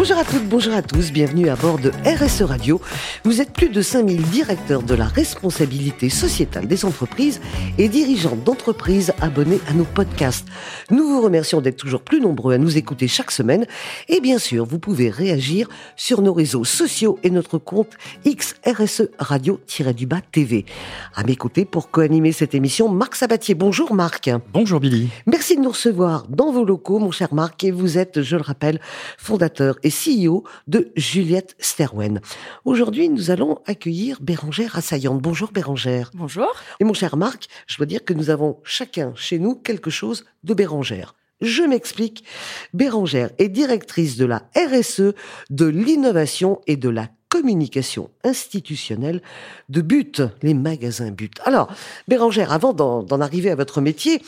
Bonjour à toutes, bonjour à tous, bienvenue à bord de RSE Radio. Vous êtes plus de 5000 directeurs de la responsabilité sociétale des entreprises et dirigeants d'entreprises abonnés à nos podcasts. Nous vous remercions d'être toujours plus nombreux à nous écouter chaque semaine et bien sûr, vous pouvez réagir sur nos réseaux sociaux et notre compte XRSE Radio-du-Bas TV. À mes côtés pour co-animer cette émission, Marc Sabatier. Bonjour Marc. Bonjour Billy. Merci de nous recevoir dans vos locaux, mon cher Marc, et vous êtes, je le rappelle, fondateur et CEO de Juliette Sterwen. Aujourd'hui, nous allons accueillir Bérangère Assaillante. Bonjour Bérangère. Bonjour. Et mon cher Marc, je dois dire que nous avons chacun chez nous quelque chose de Bérangère. Je m'explique. Bérangère est directrice de la RSE, de l'innovation et de la communication institutionnelle de But, les magasins But. Alors, Bérangère, avant d'en arriver à votre métier,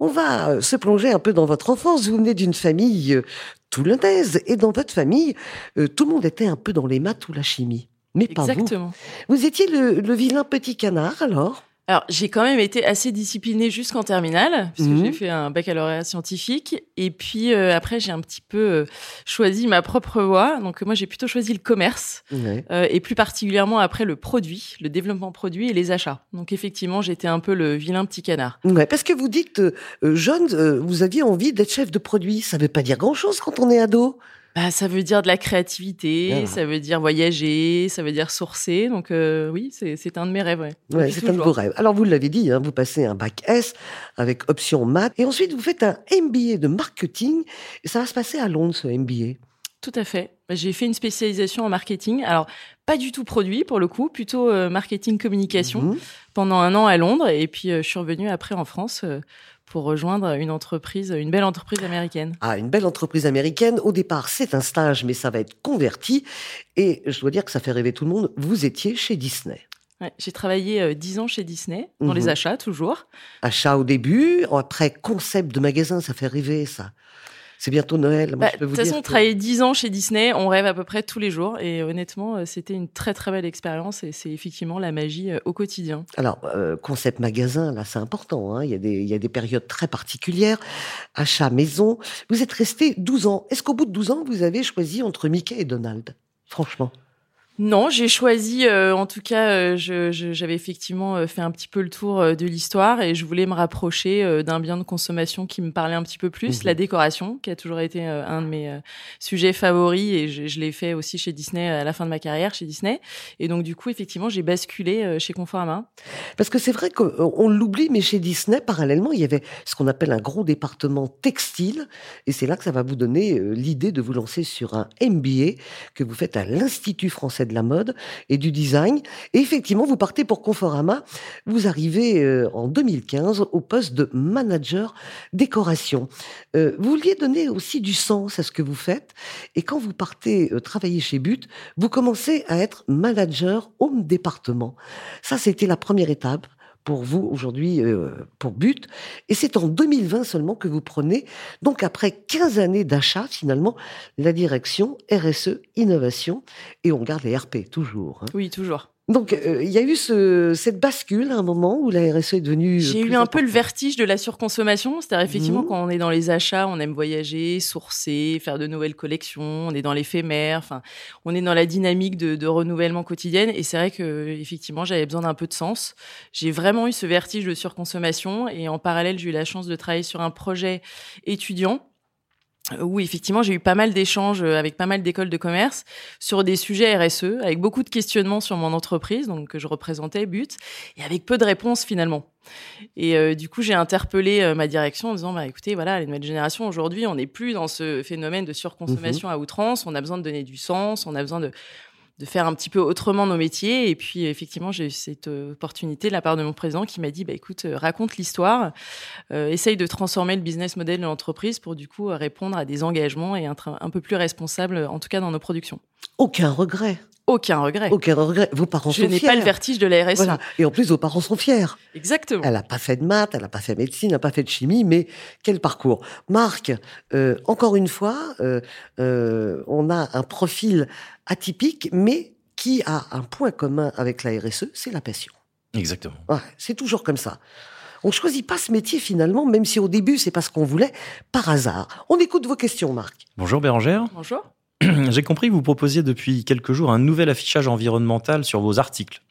on va euh, se plonger un peu dans votre enfance. Vous venez d'une famille euh, toulonnaise et dans votre famille, euh, tout le monde était un peu dans les maths ou la chimie. Mais pas Exactement. vous. Vous étiez le, le vilain petit canard alors? Alors, j'ai quand même été assez disciplinée jusqu'en terminale, puisque Mhm. j'ai fait un baccalauréat scientifique. Et puis, euh, après, j'ai un petit peu euh, choisi ma propre voie. Donc, moi, j'ai plutôt choisi le commerce, euh, et plus particulièrement après le produit, le développement produit et les achats. Donc, effectivement, j'étais un peu le vilain petit canard. Ouais, parce que vous dites, euh, euh, jeune, euh, vous aviez envie d'être chef de produit. Ça veut pas dire grand-chose quand on est ado. Bah, ça veut dire de la créativité, Ah. ça veut dire voyager, ça veut dire sourcer. Donc, euh, oui, c'est un de mes rêves. Ouais. C'est un de vos rêves. Alors, vous l'avez dit, hein, vous passez un bac S avec option maths. Et ensuite, vous faites un MBA de marketing. Et ça va se passer à Londres, ce MBA. Tout à fait. J'ai fait une spécialisation en marketing. Alors, pas du tout produit pour le coup, plutôt euh, marketing communication Mhm. pendant un an à Londres. Et puis, euh, je suis revenue après en France pour rejoindre une entreprise, une belle entreprise américaine. Ah, une belle entreprise américaine. Au départ, c'est un stage, mais ça va être converti. Et je dois dire que ça fait rêver tout le monde. Vous étiez chez Disney. Ouais, J'ai travaillé euh, dix ans chez Disney, dans Mhm. les achats toujours. Achat au début, après concept de magasin, ça fait rêver, ça. C'est bientôt Noël. Moi, Bah, je peux De vous toute dire façon, que- travailler dix ans chez Disney, on rêve à peu près tous les jours. Et honnêtement, euh, c'était une très très belle expérience. Et c'est effectivement la magie euh, au quotidien. Alors, euh, concept magasin, là, c'est important. Hein. Il, y a des, il y a des périodes très particulières. Achat maison. Vous êtes resté 12 ans. Est-ce qu'au bout de 12 ans, vous avez choisi entre Mickey et Donald? Franchement. Non, j'ai choisi, euh, en tout cas, euh, je- je- j'avais effectivement euh, fait un petit peu le tour euh, de l'histoire et je voulais me rapprocher d'un bien de consommation qui me parlait un petit peu plus, Mhm. la décoration, qui a toujours été un de mes sujets favoris et je, je l'ai fait aussi chez Disney à la fin de ma carrière chez Disney. Et donc, du coup, effectivement, j'ai basculé chez Conforama. Parce que c'est vrai qu'on on l'oublie, mais chez Disney, parallèlement, il y avait ce qu'on appelle un gros département textile. Et c'est là que ça va vous donner l'idée de vous lancer sur un MBA que vous faites à l'Institut français de la mode et du design. Et effectivement, vous partez pour Conforama. Vous arrivez euh, en 2015 au poste de manager décoration. Euh, vous vouliez donner aussi du sens à ce que vous faites. Et quand vous partez euh, travailler chez But, vous commencez à être manager home département. Ça, c'était la première étape pour vous aujourd'hui euh, pour But. Et c'est en 2020 seulement que vous prenez, donc après 15 années d'achat, finalement, la direction RSE Innovation. Et on garde les RP, toujours. hein. Oui, toujours. Donc, euh, il y a eu ce, cette bascule à un moment où la RSE est devenue... euh, J'ai eu un peu le vertige de la surconsommation. C'est-à-dire, effectivement, Mhm. quand on est dans les achats, on aime voyager, sourcer, faire de nouvelles collections. On est dans l'éphémère. Enfin, on est dans la dynamique de, de renouvellement quotidienne. Et c'est vrai que, effectivement, j'avais besoin d'un peu de sens. J'ai vraiment eu ce vertige de surconsommation. Et en parallèle, j'ai eu la chance de travailler sur un projet étudiant où effectivement j'ai eu pas mal d'échanges avec pas mal d'écoles de commerce sur des sujets RSE, avec beaucoup de questionnements sur mon entreprise, donc que je représentais, But, et avec peu de réponses finalement. Et euh, du coup, j'ai interpellé euh, ma direction en disant, bah, écoutez, voilà, les nouvelles générations aujourd'hui, on n'est plus dans ce phénomène de surconsommation à outrance, on a besoin de donner du sens, on a besoin de de faire un petit peu autrement nos métiers. Et puis, effectivement, j'ai eu cette opportunité de la part de mon président qui m'a dit, bah, écoute, euh, raconte l'histoire, euh, essaye de transformer le business model de l'entreprise pour, du coup, répondre à des engagements et un, un peu plus responsable, en tout cas dans nos productions. Aucun regret. Aucun regret. Aucun regret. Vos parents Je sont n'ai fiers. pas le vertige de la RSE. Voilà. Et en plus, vos parents sont fiers. Exactement. Elle n'a pas fait de maths, elle n'a pas fait médecine, elle n'a pas fait de chimie, mais quel parcours. Marc, euh, encore une fois, euh, euh, on a un profil atypique, mais qui a un point commun avec la RSE, c'est la passion. Exactement. c'est toujours comme ça. On choisit pas ce métier finalement, même si au début c'est parce qu'on voulait, par hasard. On écoute vos questions, Marc. Bonjour Bérangère. Bonjour. J'ai compris que vous proposiez depuis quelques jours un nouvel affichage environnemental sur vos articles.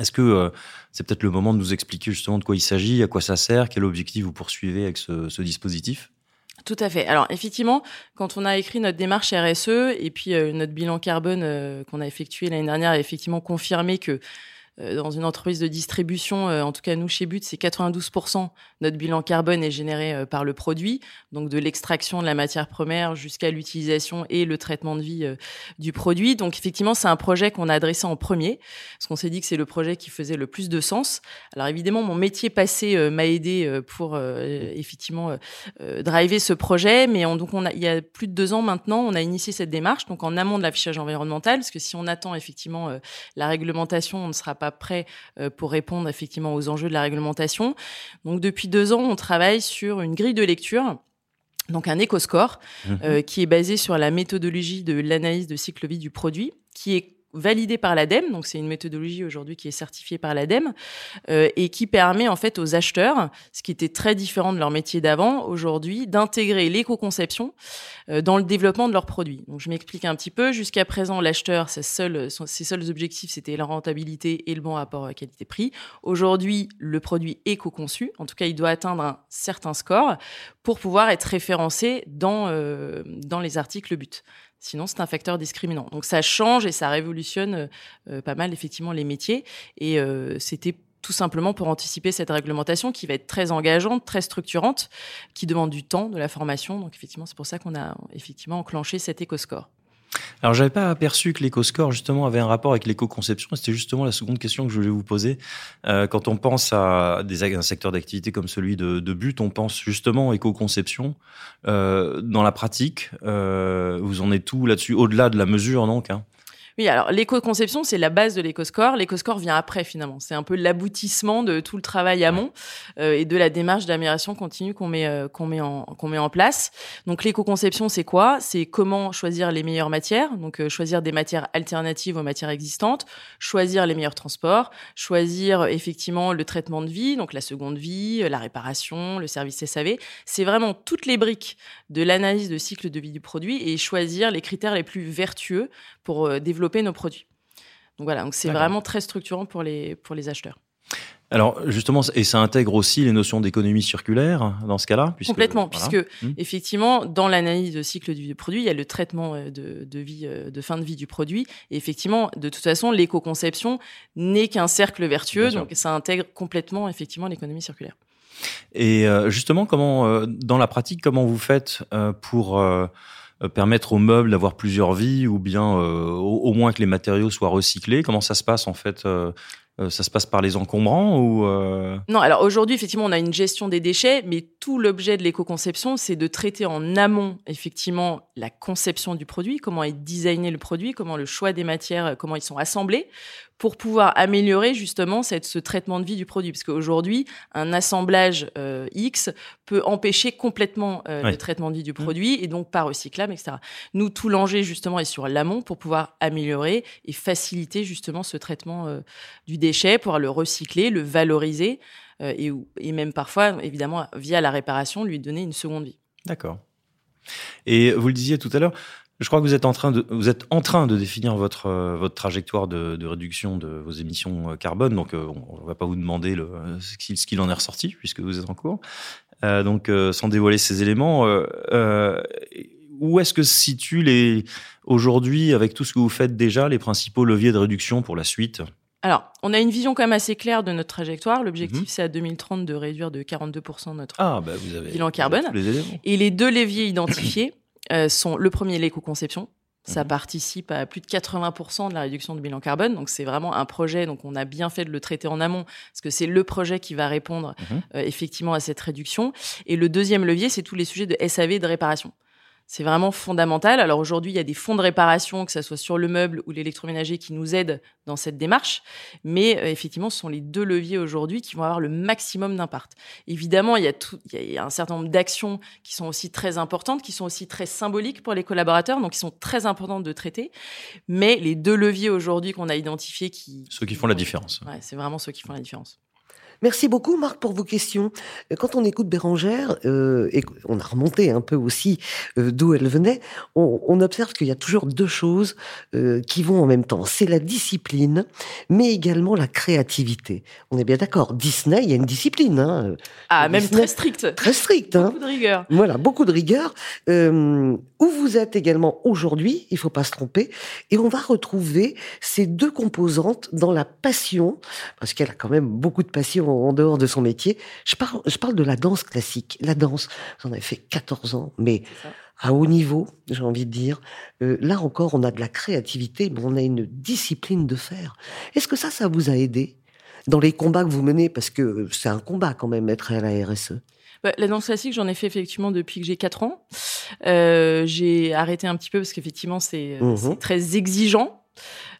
Est-ce que euh, c'est peut-être le moment de nous expliquer justement de quoi il s'agit, à quoi ça sert, quel objectif vous poursuivez avec ce, dispositif? Tout à fait. Alors effectivement, quand on a écrit notre démarche RSE et puis euh, notre bilan carbone euh, qu'on a effectué l'année dernière a effectivement confirmé que dans une entreprise de distribution, euh, en tout cas nous chez But, c'est 92% notre bilan carbone est généré euh, par le produit, donc de l'extraction de la matière première jusqu'à l'utilisation et le traitement de vie du produit. Donc effectivement, c'est un projet qu'on a adressé en premier, parce qu'on s'est dit que c'est le projet qui faisait le plus de sens. Alors évidemment, mon métier passé m'a aidé pour effectivement driver ce projet, mais donc on a, il y a plus de deux ans maintenant, on a initié cette démarche, donc en amont de l'affichage environnemental, parce que si on attend effectivement la réglementation, on ne sera pas prêt euh, pour répondre effectivement aux enjeux de la réglementation. Donc depuis deux ans, on travaille sur une grille de lecture donc un éco-score mhm. euh, qui est basé sur la méthodologie de l'analyse de cycle vie du produit, qui est validé par l'ADEME, donc c'est une méthodologie aujourd'hui qui est certifiée par l'ADEME euh, et qui permet en fait aux acheteurs, ce qui était très différent de leur métier d'avant aujourd'hui, d'intégrer l'éco-conception euh, dans le développement de leurs produits. Donc je m'explique un petit peu. Jusqu'à présent, l'acheteur, ses seuls, objectifs, c'était la rentabilité et le bon rapport qualité-prix. Aujourd'hui, le produit éco-conçu, en tout cas, il doit atteindre un certain score pour pouvoir être référencé dans euh, dans les articles but. Sinon, c'est un facteur discriminant. Donc, ça change et ça révolutionne euh, euh, pas mal, effectivement, les métiers. Et euh, c'était tout simplement pour anticiper cette réglementation qui va être très engageante, très structurante, qui demande du temps, de la formation. Donc, effectivement, c'est pour ça qu'on a effectivement enclenché cet éco-score. Alors, j'avais pas aperçu que l'éco-score, justement, avait un rapport avec l'éco-conception. C'était justement la seconde question que je voulais vous poser. Euh, quand on pense à des, un secteur d'activité comme celui de, de, but, on pense justement éco-conception. Euh, dans la pratique, euh, vous en êtes tout là-dessus, au-delà de la mesure, donc hein? Oui, alors l'éco-conception, c'est la base de l'éco-score. L'éco-score vient après, finalement. C'est un peu l'aboutissement de tout le travail amont euh, et de la démarche d'amélioration continue qu'on met, euh, qu'on met, en, qu'on met en place. Donc l'éco-conception, c'est quoi? C'est comment choisir les meilleures matières, donc euh, choisir des matières alternatives aux matières existantes, choisir les meilleurs transports, choisir effectivement le traitement de vie, donc la seconde vie, la réparation, le service SAV. C'est vraiment toutes les briques de l'analyse de cycle de vie du produit et choisir les critères les plus vertueux pour développer nos produits. Donc voilà, donc c'est vraiment très structurant pour les, pour les acheteurs. Alors justement, et ça intègre aussi les notions d'économie circulaire dans ce cas-là Complètement, puisque hmm. effectivement, dans l'analyse de cycle du produit, il y a le traitement euh, de, de, vie, euh, de fin de vie du produit. Et effectivement, de toute façon, l'éco-conception n'est qu'un cercle vertueux, donc ça intègre complètement effectivement l'économie circulaire. Et euh, justement, comment, dans la pratique, comment vous faites pour permettre aux meubles d'avoir plusieurs vies ou bien euh, au, moins que les matériaux soient recyclés. Comment ça se passe en fait euh, ça se passe par les encombrants ou Non, alors aujourd'hui, effectivement, on a une gestion des déchets, mais tout l'objet de l'éco-conception, c'est de traiter en amont, effectivement, la conception du produit, comment est designé le produit, comment le choix des matières, comment ils sont assemblés, pour pouvoir améliorer justement cette, ce traitement de vie du produit. Parce qu'aujourd'hui, un assemblage euh, X peut empêcher complètement euh, le traitement de vie du mmh. produit et donc pas recyclable, etc. Nous, tout l'enjeu justement est sur l'amont pour pouvoir améliorer et faciliter justement ce traitement euh, du déchet, pour le recycler, le valoriser et, et même parfois, évidemment, via la réparation, lui donner une seconde vie. D'accord. Et vous le disiez tout à l'heure, je crois que vous êtes en train de, vous êtes en train de définir votre, euh, votre trajectoire de, de, réduction de vos émissions euh, carbone. Donc, euh, on ne va pas vous demander le, ce qu'il en est ressorti puisque vous êtes en cours. Euh, donc, sans dévoiler ces éléments, où est-ce que se situent les, aujourd'hui, avec tout ce que vous faites déjà, les principaux leviers de réduction pour la suite? Alors, on a une vision quand même assez claire de notre trajectoire. L'objectif, mhm. c'est à 2030 de réduire de 42% notre ah, bah vous avez, bilan carbone. les et les deux leviers identifiés, sont le premier l'éco-conception. Ça mhm. participe à plus de 80% de la réduction de bilan carbone. Donc c'est vraiment un projet. Donc on a bien fait de le traiter en amont parce que c'est le projet qui va répondre mhm. euh, effectivement à cette réduction. Et le deuxième levier, c'est tous les sujets de SAV de réparation. C'est vraiment fondamental. Alors aujourd'hui, il y a des fonds de réparation, que ce soit sur le meuble ou l'électroménager, qui nous aident dans cette démarche. Mais euh, effectivement, ce sont les deux leviers aujourd'hui qui vont avoir le maximum d'impact. Évidemment, il y, a tout, il y a un certain nombre d'actions qui sont aussi très importantes, qui sont aussi très symboliques pour les collaborateurs, donc qui sont très importantes de traiter. Mais les deux leviers aujourd'hui qu'on a identifiés qui... Ceux qui font la différence. Ouais, c'est vraiment ceux qui font la différence. Merci beaucoup, Marc, pour vos questions. Quand on écoute Bérangère, euh, et on a remonté un peu aussi euh, d'où elle venait, on, on observe qu'il y a toujours deux choses euh, qui vont en même temps. C'est la discipline, mais également la créativité. On est bien d'accord. Disney, il y a une discipline. Hein. Ah, même très stricte. Très stricte. Hein. Beaucoup de rigueur. Voilà, beaucoup de rigueur. Euh, où vous êtes également aujourd'hui, il faut pas se tromper, et on va retrouver ces deux composantes dans la passion, parce qu'elle a quand même beaucoup de passion en dehors de son métier. Je parle, je parle de la danse classique. La danse, j'en ai fait 14 ans, mais à haut niveau, j'ai envie de dire. Euh, là encore, on a de la créativité, mais on a une discipline de faire. Est-ce que ça, ça vous a aidé dans les combats que vous menez? Parce que c'est un combat quand même, être à la RSE. Bah, la danse classique, j'en ai fait effectivement depuis que j'ai 4 ans. Euh, j'ai arrêté un petit peu parce qu'effectivement, c'est mmh. très exigeant.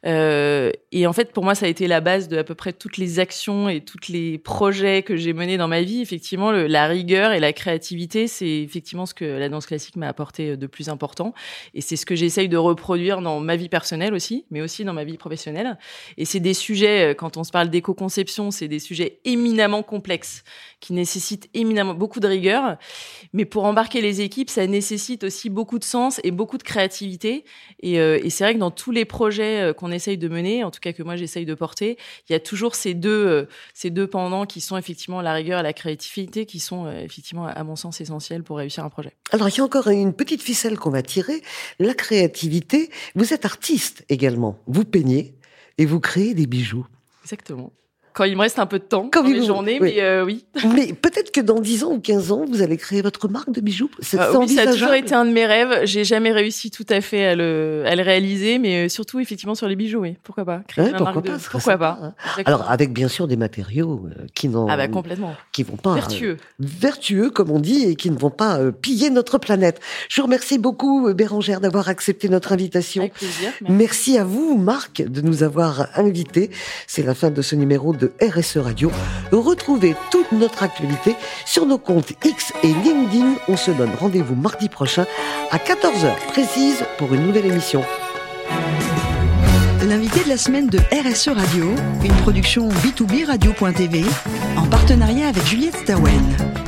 Euh, et en fait, pour moi, ça a été la base de à peu près toutes les actions et tous les projets que j'ai menés dans ma vie. Effectivement, la rigueur et la créativité, c'est effectivement ce que la danse classique m'a apporté de plus important. Et c'est ce que j'essaye de reproduire dans ma vie personnelle aussi, mais aussi dans ma vie professionnelle. Et c'est des sujets, euh, quand on se parle d'éco-conception, c'est des sujets éminemment complexes qui nécessitent éminemment beaucoup de rigueur. Mais pour embarquer les équipes, ça nécessite aussi beaucoup de sens et beaucoup de créativité. Et, euh, c'est vrai que dans tous les projets euh, qu'on essaye de mener, en tout cas que moi j'essaye de porter, il y a toujours ces deux, euh, ces deux pendants qui sont effectivement la rigueur et la créativité, qui sont euh, effectivement, à mon sens, essentiels pour réussir un projet. Alors, il y a encore une petite ficelle qu'on va tirer. La créativité, vous êtes artiste également. Vous peignez et vous créez des bijoux. Exactement quand il me reste un peu de temps quand dans les journées, mais euh, oui. Mais peut-être que dans 10 ans ou 15 ans, vous allez créer votre marque de bijoux. Euh, oui, ça a toujours été un de mes rêves. J'ai jamais réussi tout à fait à le, à le réaliser, mais euh, surtout effectivement sur les bijoux, oui. Pourquoi pas créer pourquoi marque pas, de... Pourquoi pas hein. Alors avec bien sûr des matériaux qui n'ont ah bah complètement qui vont pas vertueux vertueux comme on dit et qui ne vont pas piller notre planète. Je vous remercie beaucoup Bérangère d'avoir accepté notre invitation. Avec plaisir. Merci. merci à vous Marc de nous avoir invités. C'est la fin de ce numéro RSE Radio. Retrouvez toute notre actualité sur nos comptes X et LinkedIn. On se donne rendez-vous mardi prochain à 14h précise pour une nouvelle émission. L'invité de la semaine de RSE Radio, une production B2B Radio.tv en partenariat avec Juliette Stawen.